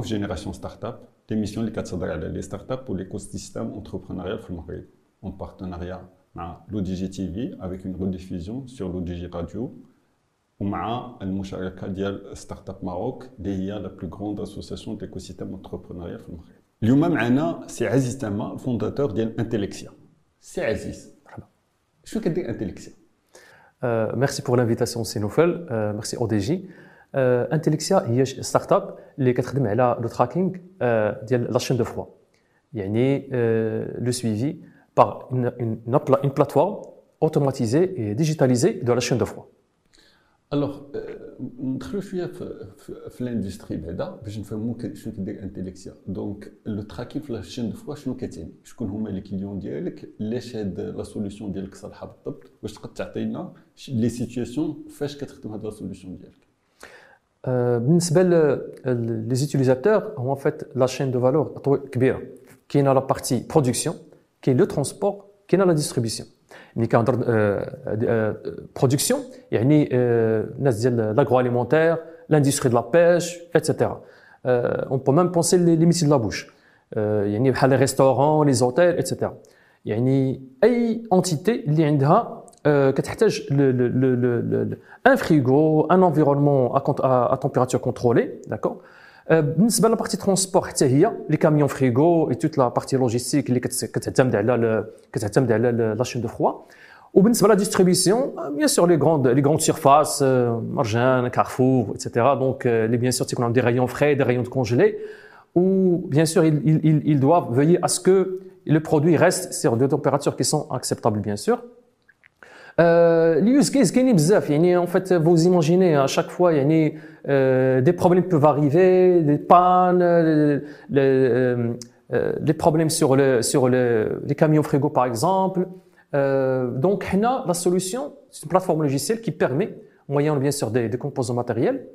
مرحبا بكم في جينيراسيون ستارت اب ليميسيون اللي كتهضر على لي ستارت اب وليكو سيستيم اونتربرونيال في المغرب اون بارتناريا مع لو دي جي تي في افيك اون ريديفيزيون سور لو دي جي راديو ومع المشاركه ديال ستارت اب ماروك اللي هي لا بلو غروند اسوسياسيون ديكو سيستيم اونتربرونيال في المغرب اليوم معنا سي عزيز تما الفونداتور ديال انتليكسيا سي عزيز مرحبا شنو كدير انتليكسيا ميرسي بور لانفيتاسيون سي نوفل ميرسي او دي جي انتليكسيا هي ستارت اب اللي كتخدم على لو تراكينغ ديال لا شين دو فروا يعني لو سويفي باغ اون بلاتفورم اوتوماتيزي اي ديجيتاليزي دو لا شين دو فروا الوغ ندخلوا شويه في, في, في الاندستري بعدا باش نفهموا شنو كدير انتليكسيا دونك لو تراكين في لاشين دو فوا شنو كتعني شكون هما لي كليون ديالك علاش هاد لا سوليسيون ديالك صالحه بالضبط واش تقدر تعطينا لي سيتوياسيون فاش كتخدم هاد لا سوليسيون ديالك Euh, les utilisateurs ont en fait la chaîne de valeur qui est dans la partie production, qui est le transport, qui est dans la distribution. Euh, euh, production, il y a l'agroalimentaire, l'industrie de la pêche, etc. on peut même penser les limites de la bouche. Il y les restaurants, les hôtels, etc. Il y a une entité qui a euh, le, le, un frigo, un environnement à, température contrôlée, d'accord euh, la partie transport, les camions frigo et toute la partie logistique les qui la chaîne de froid. Ou la distribution, euh, bien sûr, les grandes, surfaces, euh, Carrefour, etc. Donc, euh, les, bien sûr, qu'on a des rayons frais, des rayons de congelés, où, bien sûr, ils, ils doivent veiller à ce que le produit reste sur des températures qui sont acceptables, bien sûr. les use cases كاينين بزاف يعني en fait vous imaginez à chaque fois يعني des problèmes peuvent arriver des pannes les, les problèmes sur le sur le, les camions frigo par exemple donc هنا la solution c'est une plateforme logicielle qui permet moyennant bien sûr des, des composants matériels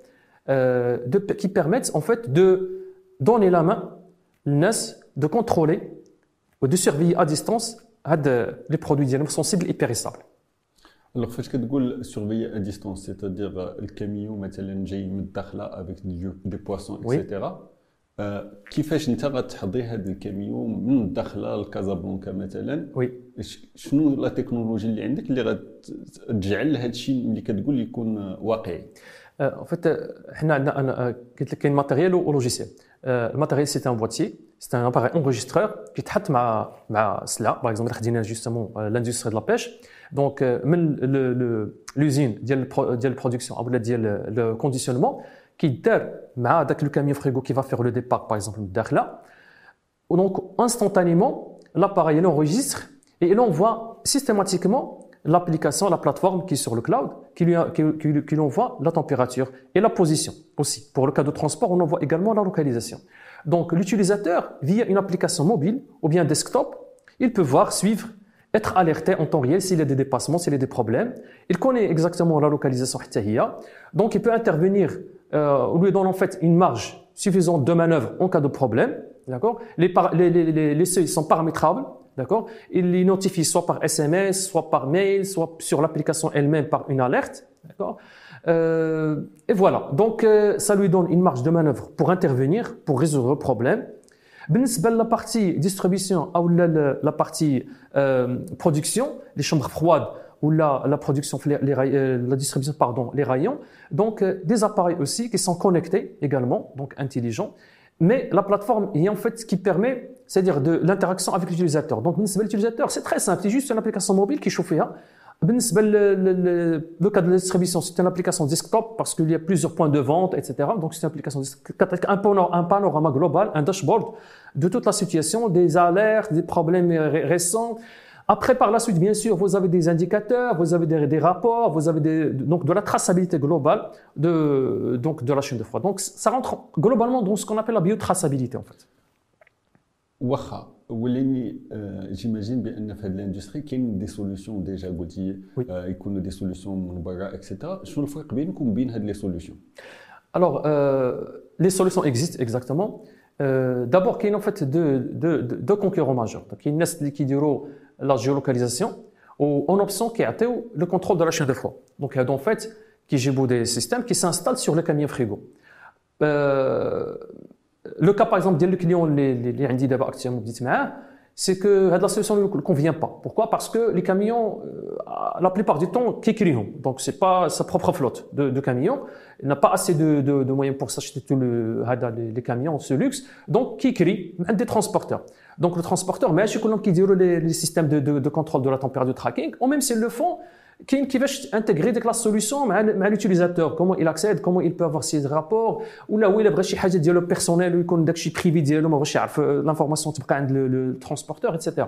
de, qui permettent en fait de donner la main l'NAS de contrôler ou de surveiller à distance les produits ديالهم sensibles et périssables الوغ فاش كتقول سورفي ا ديستونس سيتادير الكاميو مثلا جاي من الداخله افيك دي بواسون اكسيتيرا كيفاش انت غتحضي هذا الكاميو من الداخله لكازابلانكا مثلا وي شنو لا تكنولوجي اللي عندك اللي غتجعل هذا الشيء اللي كتقول يكون واقعي فيت حنا عندنا أنا قلت لك كاين ماتيريال ولوجيسيال Euh, le matériel, c'était un boîtier, c'est un appareil enregistreur qui est ma cela. Par exemple, justement euh, l'industrie de la pêche. Donc, euh, l'usine de la production, le conditionnement, qui derrière avec le camion frigo qui va faire le départ, par exemple, là. Donc, instantanément, l'appareil l'enregistre et il envoie systématiquement l'application, la plateforme qui est sur le cloud, qui lui, qui, qui, lui envoie la température et la position aussi. Pour le cas de transport, on envoie également la localisation. Donc l'utilisateur, via une application mobile ou bien desktop, il peut voir, suivre, être alerté en temps réel s'il y a des dépassements, s'il y a des problèmes. Il connaît exactement la localisation donc il peut intervenir, euh, lui donne en fait une marge suffisante de manœuvre en cas de problème. D'accord les, les, les, les seuils sont paramétrables. D'accord Il les notifie soit par SMS, soit par mail, soit sur l'application elle-même par une alerte. D'accord euh, Et voilà. Donc, euh, ça lui donne une marge de manœuvre pour intervenir, pour résoudre le problème. بالنسبه لابارتي ديستريبيسيون او لا بارتي برودكسيون لي شومبر فرواد ولا لا برودكسيون la distribution pardon les rayons donc des appareils aussi qui sont connectés également donc intelligents Mais la plateforme est en fait ce qui permet, c'est-à-dire de l'interaction avec l'utilisateur. Donc, l'utilisateur, c'est très simple. C'est juste une application mobile qui est chauffe. Hein. Euh, le cas de la distribution, c'est une application desktop parce qu'il y a plusieurs points de vente, etc. Donc, c'est une application un panorama global, un dashboard de toute la situation, des alertes, des problèmes récents, après par la suite bien sûr vous avez des indicateurs vous avez des, des rapports vous avez des, donc de la traçabilité globale de donc de la chaîne de froid donc ça rentre globalement dans ce qu'on appelle la biotraçabilité en fait واخا ولاني جيماجين بان في هذه الاندستري كاين دي سوليسيون ديجا قلتي يكونوا دي سوليسيون من برا اكسيتيرا شنو الفرق بينكم وبين هاد لي سوليسيون Alors, euh, les solutions existent exactement. Euh, D'abord, il y a en fait deux, deux, deux concurrents majeurs. la géolocalisation ou en option qui a le contrôle de la chaîne de froid. Donc, il y a en fait, qui des systèmes qui s'installent sur les camions frigo. Euh, le cas, par exemple, des clients, les, les, les indices d'abord actuellement, hein, c'est que la solution ne convient pas. Pourquoi? Parce que les camions, euh, la plupart du temps, qui Donc, c'est pas sa propre flotte de, camions. Il n'a pas assez de, de, moyens pour s'acheter tous les, les, camions, ce luxe. Donc, qui crient Des transporteurs. Donc, le transporteur, mais je qui dit les, les systèmes de, de, de contrôle de la température de tracking, ou même s'ils le font, qui, qui va intégrer la solution à l'utilisateur comment il accède comment il peut avoir ses rapports ou là où il a شي حاجه ديالو personnel ou يكون داكشي privé ديالو ما بغاش يعرف l'information تبقى عند le transporteur etc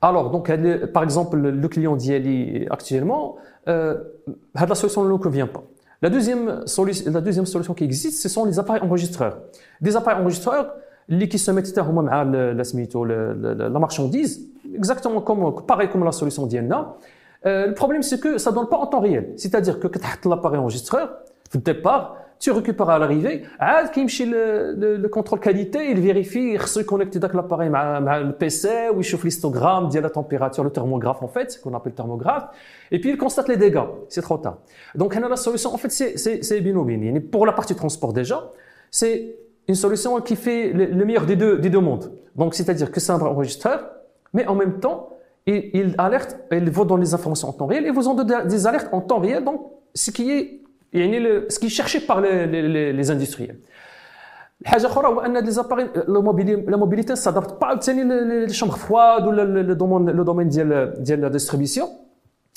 alors donc par exemple le client d'Iali actuellement euh, la solution ne convient pas la deuxième solution la deuxième solution qui existe ce sont les appareils enregistreurs des appareils enregistreurs mettent à la, la marchandise exactement comme pareil comme la solution d'Iena euh, le problème, c'est que ça donne pas en temps réel. C'est-à-dire que quand l'appareil enregistreur, au départ, tu récupères à l'arrivée, le, le, le contrôle qualité, il vérifie, il se connecte avec l'appareil le PC, ou il chauffe l'histogramme, dit la température, le thermographe en fait, qu'on appelle le thermographe, et puis il constate les dégâts. C'est trop tard. Donc, la solution, en fait, c'est binôme. Pour la partie transport déjà, c'est une solution qui fait le, le meilleur des deux, des deux mondes. Donc, c'est-à-dire que c'est un enregistreur, mais en même temps, il, il alerte, il vous donne les informations en temps réel et vous en donne des alertes en temps réel, donc ce qui est ce qui est cherché par les, les, les industriels. الحاجه اخرى هو ان لي زاباري لا موبيليتي s'adapte pas ثاني لي شامبر فواد ولا لو دومين لو دومين ديال ديال لا ديستريبيسيون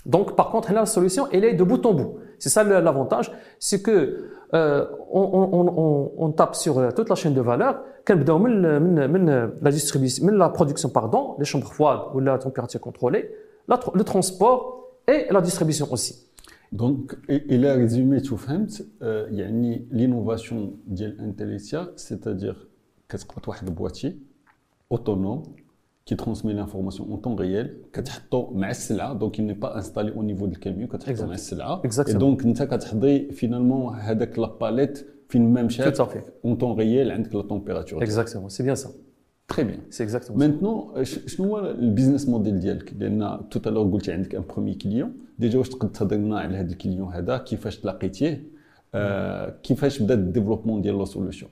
Donc, par contre, la solution, elle est de bout en bout. C'est ça l'avantage, c'est que euh, on, tape sur euh, toute la chaîne de valeur, la distribution, la production, pardon, les chambres froides ou la température contrôlée, le transport et la distribution aussi. Donc, il a résumé tout euh, il y a l'innovation intellectuelle, c'est-à-dire qu'est-ce qu'on de boîtier autonome qui transmet l'information en temps réel donc il n'est pas installé au niveau du camion et donc finalement la palette même en temps réel avec la température exactement c'est bien ça très bien c'est exactement maintenant euh, le business model tout à l'heure قلت عندك un premier client déjà واش تقدر تهضر على هذا الكليون هذا كيفاش تلاقيتيه كيفاش بدا الديفلوبمون ديال لا سوليوشن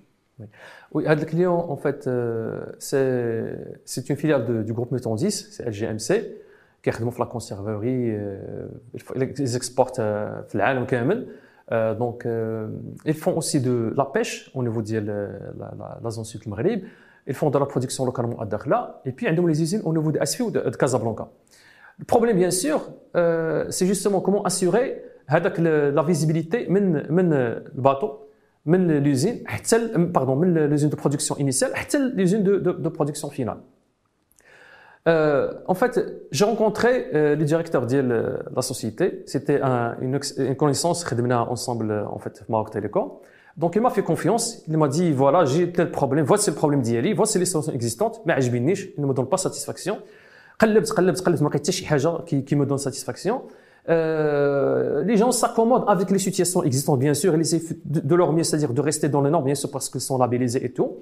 oui, le client, en fait, euh, c'est une filiale du groupe Metondis, c'est LGMC, qui dans la conserverie, euh, ils exportent euh, dans le donc, ils font aussi de la pêche au niveau de la, zone sud. Ils font de la production localement à Dakhla. Et puis, ils ont les usines au niveau de Asfi ou de, Casablanca. Le problème, bien sûr, c'est justement comment assurer la visibilité le bateau. من l'usine pardon من l'usine de production initiale حتى l'usine de, de, de production finale euh, en fait, j'ai rencontré euh, le directeur de la société. C'était un, une, une, connaissance qu'on ensemble en fait Maroc Télécom. Donc il m'a fait confiance. Il m'a dit voilà j'ai tel problème. Voici le problème d'Yali. Voici les solutions existantes. Mais il ne me donne pas satisfaction. قلبت قلبت قلبت ما لقيت حتى شي حاجه qui, qui me donne satisfaction. Euh, les gens s'accommodent avec les situations existantes, bien sûr, ils essaient de, leur mieux, c'est-à-dire de rester dans les normes, bien sûr, parce qu'ils sont labellisés et tout.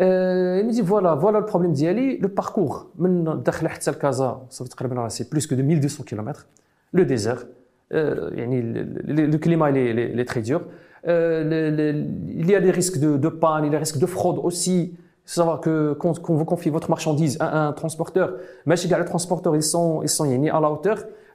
Euh, il me dit voilà, voilà le problème d'Yali, le parcours. C'est plus que de 1200 km. Le désert, euh, le, le, climat est, très dur. Euh, il y a des risques de, panne, il y a des risques de fraude aussi savoir que quand, vous confiez votre marchandise à un transporteur, mais chez les transporteurs, ils sont, ils sont à la hauteur.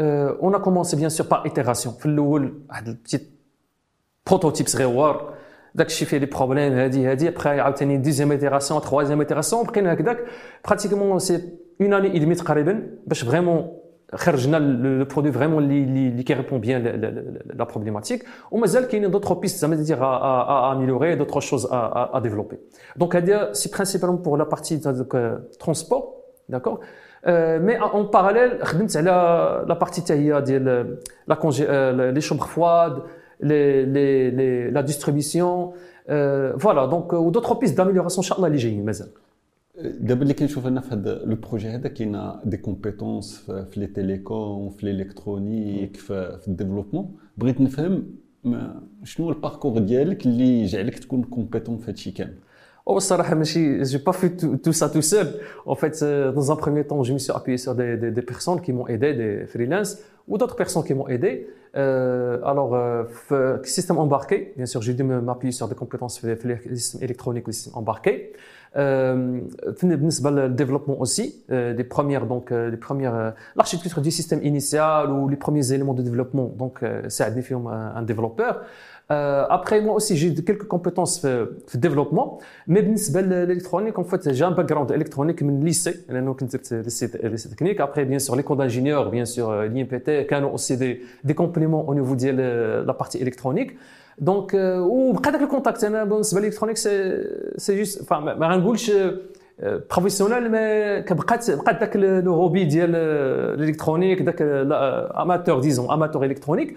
euh, on a commencé bien sûr par itération في الاول واحد البتيت بروتوتيب صغيور داك الشيء فيه دي بروبليم هادي هادي ابخي عاوتاني ديزيام ايتيراسيون تخوازيام ايتيراسيون بقينا هكذاك براتيكومون سي اون اني اي دمي تقريبا باش فريمون خرجنا لو برودوي فريمون اللي اللي كي ريبون بيان لا بروبليماتيك ومازال كاينين دوطخ بيست زعما دير ا اميليوري دوطخ شوز ا ديفلوبي دونك هادي سي برينسيبالمون بور لا بارتي ترونسبور داكور مي اون باراليل خدمت على لا بارتي حتى هي ديال لا كونجي لي شومبر فواد la distribution. voilà, donc, ou d'autres pistes d'amélioration, Inch'Allah, les جايين مازال. دابا اللي كنشوف انا في هذا لو بروجي هذا كاين دي كومبيتونس في لي تيليكوم في الالكترونيك في, في الديفلوبمون بغيت نفهم شنو الباركور ديالك اللي جعلك تكون كومبيتون في هادشي كامل Oh, ça, j'ai pas fait tout, tout, ça tout seul. En fait, euh, dans un premier temps, je me suis appuyé sur des, des, des personnes qui m'ont aidé, des freelances ou d'autres personnes qui m'ont aidé. Euh, alors, euh, euh système embarqué, bien sûr, j'ai dû m'appuyer sur des compétences électroniques, le système embarqué. Euh, le développement aussi, euh, des premières, donc, euh, les premières, l'architecture du système initial ou les premiers éléments de développement. Donc, c'est à un développeur. après moi aussi j'ai quelques compétences في, في الديفلوبمون مي بالنسبه للالكترونيك en fait j'ai un background électronique من lycée لانه كنت درت ليسي تكنيك après bien sûr les cours d'ingénieur bien sûr l'IMPT كانوا aussi des des compléments au niveau ديال la partie électronique دونك وبقى داك الكونتاكت انا بالنسبه لي سي سي جوست ما غنقولش بروفيسيونيل مي كبقات بقات داك لو هوبي ديال الالكترونيك داك اماتور ديزون اماتور الكترونيك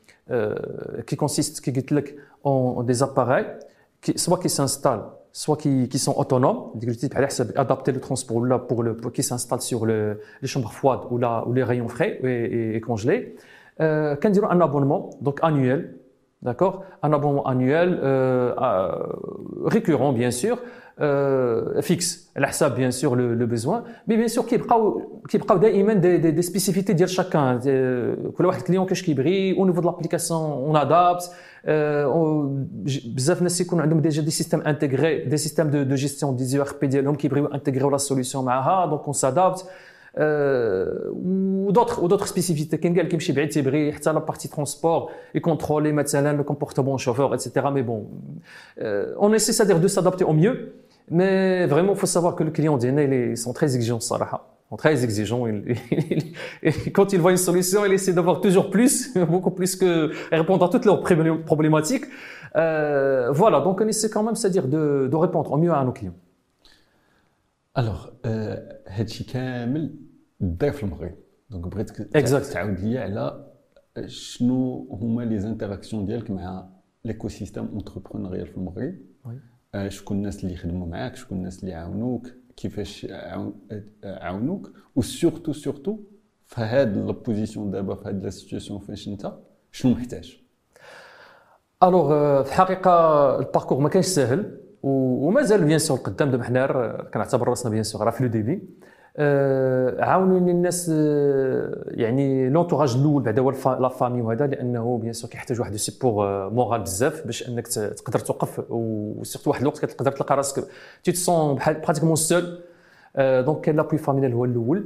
la euh, qui consiste en des appareils qui, soit qui s'installent soit qui, qui sont autonomes, adapter le transport là pour le pour qui s'installe sur le, les chambres froides ou là ou les rayons frais et, et, et congelés. Euh, quand un abonnement donc annuel, d'accord, un abonnement annuel euh, euh, récurrent bien sûr, euh, fixe. الحساب bien sûr le, le besoin, mais bien sûr كيبقاو كيبقاو دائما des, des, des spécificités ديال chacun. كل واحد كليون كاش كيبغي au niveau de l'application on adapte. بزاف الناس يكون عندهم ديجا دي سيستيم انتيغري دي سيستيم دو دو جيستيون دي زي ار بي ديالهم كيبغيو انتيغريو لا سوليسيون معاها دونك اون سادابت ودوتر ودوتر سبيسيفيتي كاين كاع اللي كيمشي بعيد تيبغي حتى لا بارتي ترونسبور يكونترولي مثلا لو كومبورتمون شوفور اتسيتيرا مي بون اون اسي سادير دو سادابتي او ميو مي فريمون فو سافوار كو لو كليون ديالنا لي سون تري اكزيجون الصراحه très exigeant. Et quand il voit une solution, il essaie d'avoir toujours plus, beaucoup plus que répondre à toutes leurs problématiques. Euh, voilà, donc on essaie quand même, c'est-à-dire de, de, répondre au mieux à nos clients. Alors, هادشي كامل داير في المغرب. دونك بغيتك تعاود لي على شنو هما لي زانتراكسيون ديالك مع ليكو سيستيم اونتربرونوريال في المغرب. شكون الناس اللي يخدموا معاك شكون الناس اللي يعاونوك كيفاش عاونوك وسورتو سورتو في هاد البوزيسيون دابا في هاد لا سيتياسيون فاش انت شنو محتاج. الوغ في الحقيقة الباركور ما كانش ساهل ومازال بيان سور قدام. دابا حنا كنعتبر راسنا بيان سور راه في لو ديبي عاونوني الناس يعني لونتوراج الأول بعدا هو لا فامي وهذا لأنه بيان سور كيحتاج واحد السيبور مورال بزاف باش أنك تقدر توقف وسيرتو واحد الوقت كتقدر تلقى راسك. تي تسون بحال براتيكمون سول دونك كاين لابوي فاميليال هو الأول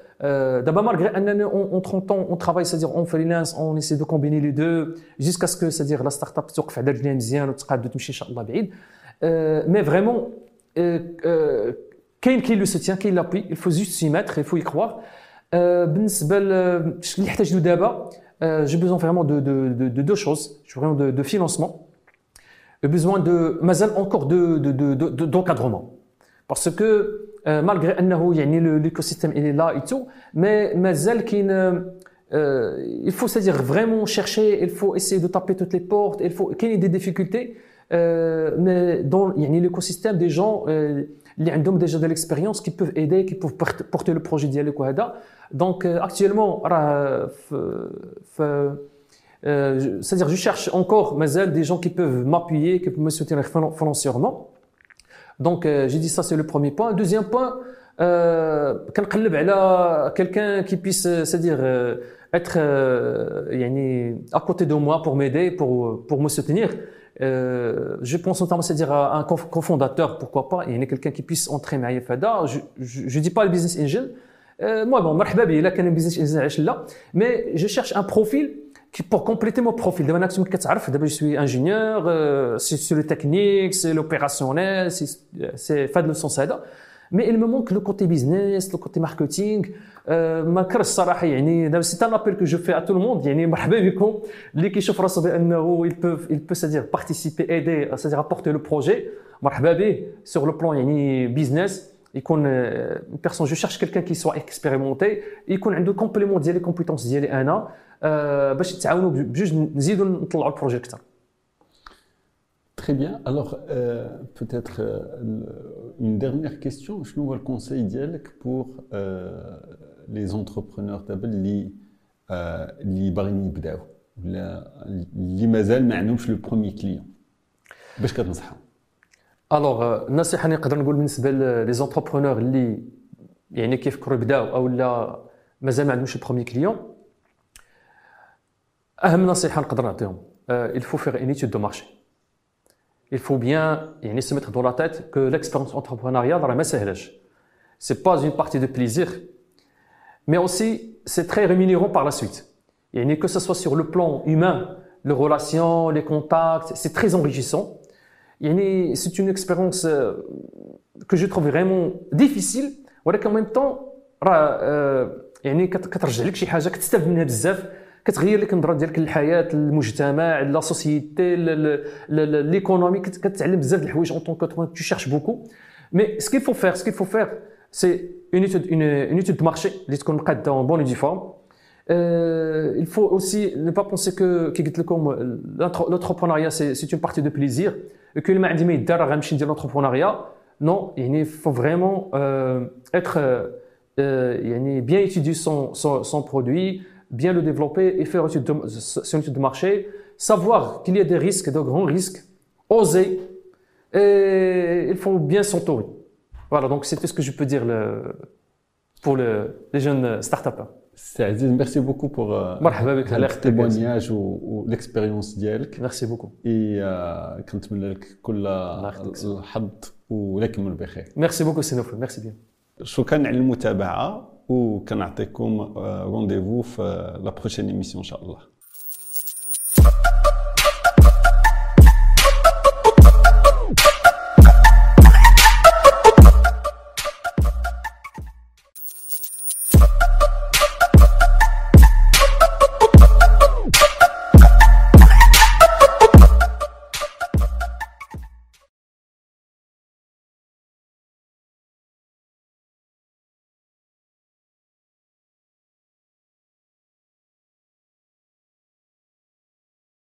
D'abord, malgré en 30 ans, on travaille, c'est-à-dire on freelance, on essaie de combiner les deux, jusqu'à ce que, c'est-à-dire la start-up توقف على رجليها مزيان وتقاد تمشي ان شاء الله بعيد. Mais vraiment, كاين كاين لو سوتيان كاين لابي il faut juste s'y mettre, il faut y croire. بالنسبه اللي يحتاج له دابا j'ai besoin vraiment de, de, de, de deux choses. J'ai besoin de, de financement. J'ai besoin de, مازال encore de, de, de, de, d'encadrement. Parce que malgré انه يعني l'écosystème il est là et tout mais مازال كاين il faut c'est-à-dire vraiment chercher il faut essayer de taper toutes les portes il faut كاين des difficultés mais dans يعني l'écosystème des gens اللي عندهم déjà de l'expérience qui peuvent aider qui peuvent porter le projet ديالك وهذا donc actuellement راه في Euh, c'est-à-dire, je cherche encore, Mazel, des gens qui peuvent m'appuyer, qui peuvent me soutenir financièrement. Donc, euh, j'ai dit ça, c'est le premier point. Deuxième point, euh, quelqu'un qui puisse, c'est-à-dire, être à côté de moi pour m'aider, pour, pour me soutenir. je pense notamment, c'est-à-dire à un cofondateur, pourquoi pas, il y a quelqu'un qui puisse entrer à Fada. Je ne dis pas le business angel. moi, bon, il a un business angel là, mais je cherche un profil pour compléter mon profil. D'abord, je suis ingénieur, euh, c'est sur les techniques, c'est l'opérationnel, c'est fait le sens là. Mais il me manque le côté business, le côté marketing. Euh, c'est un appel que je fais à tout le monde. Les qui ils peuvent, ils peuvent c'est-à-dire participer, aider, c'est-à-dire apporter le projet. Sur le plan business, يكون une personne je cherche quelqu'un qui soit expérimenté يكون عنده complément ديال les compétences ديالي انا باش يتعاونوا بجوج نزيدوا نطلعوا البروجي اكثر Très bien. Alors, euh, peut-être euh, une dernière question. Je nous le conseil d'IELC pour euh, les entrepreneurs qui اللي باغيين يبداو ولا اللي مازال ما عندهمش لو بروميي كليون باش كتنصحهم الوغ النصيحه اللي نقدر نقول بالنسبه لي زونتربرونور اللي يعني كيفكروا يبداو او لا مازال ما عندهمش البروميي كليون اهم نصيحه نقدر نعطيهم il faut faire une étude de marché il faut bien يعني se mettre dans la tête que l'expérience entrepreneuriale راه ما سهلاش c'est pas une partie de plaisir mais aussi c'est très rémunérant par la suite يعني que ce soit sur le plan humain les relations les contacts c'est très enrichissant يعني c'est une expérience que je trouve vraiment difficile ولكن en même temps راه يعني كترجع لك شي حاجه كتستافد منها بزاف كتغير لك النظره ديالك للحياه المجتمع لا سوسيتي ليكونومي كتعلم بزاف د الحوايج اون طونك تو شيرش بوكو مي سكي فو فير سكي فو فير سي اون ايتود اون ايتود دو مارشي اللي تكون قاده اون بون يونيفورم il faut aussi ne pas penser que كي قلت لكم l'entrepreneuriat c'est une partie de plaisir et que ما عندي ما يدار غنمشي ندير l'entrepreneuriat non يعني faut vraiment euh, être euh, يعني bien étudier son, son, son produit bien le développer et faire une étude de, étude de marché, savoir qu'il y a des risques, de grands risques, oser, et il faut bien s'entourer. Voilà, donc c'est tout ce que je peux dire le, pour le, les jeunes start-upers. سي عزيز ميرسي بوكو بور مرحبا بك على التيمونياج والاكسبيريونس ديالك. ميرسي بوكو اي كنتمنى لك كل الحظ ولكن بخير ميرسي بوكو سي نوفل ميرسي بيان شكرا على المتابعة وكنعطيكم euh, رونديفو في لا بروشين ايميسيون إن شاء الله.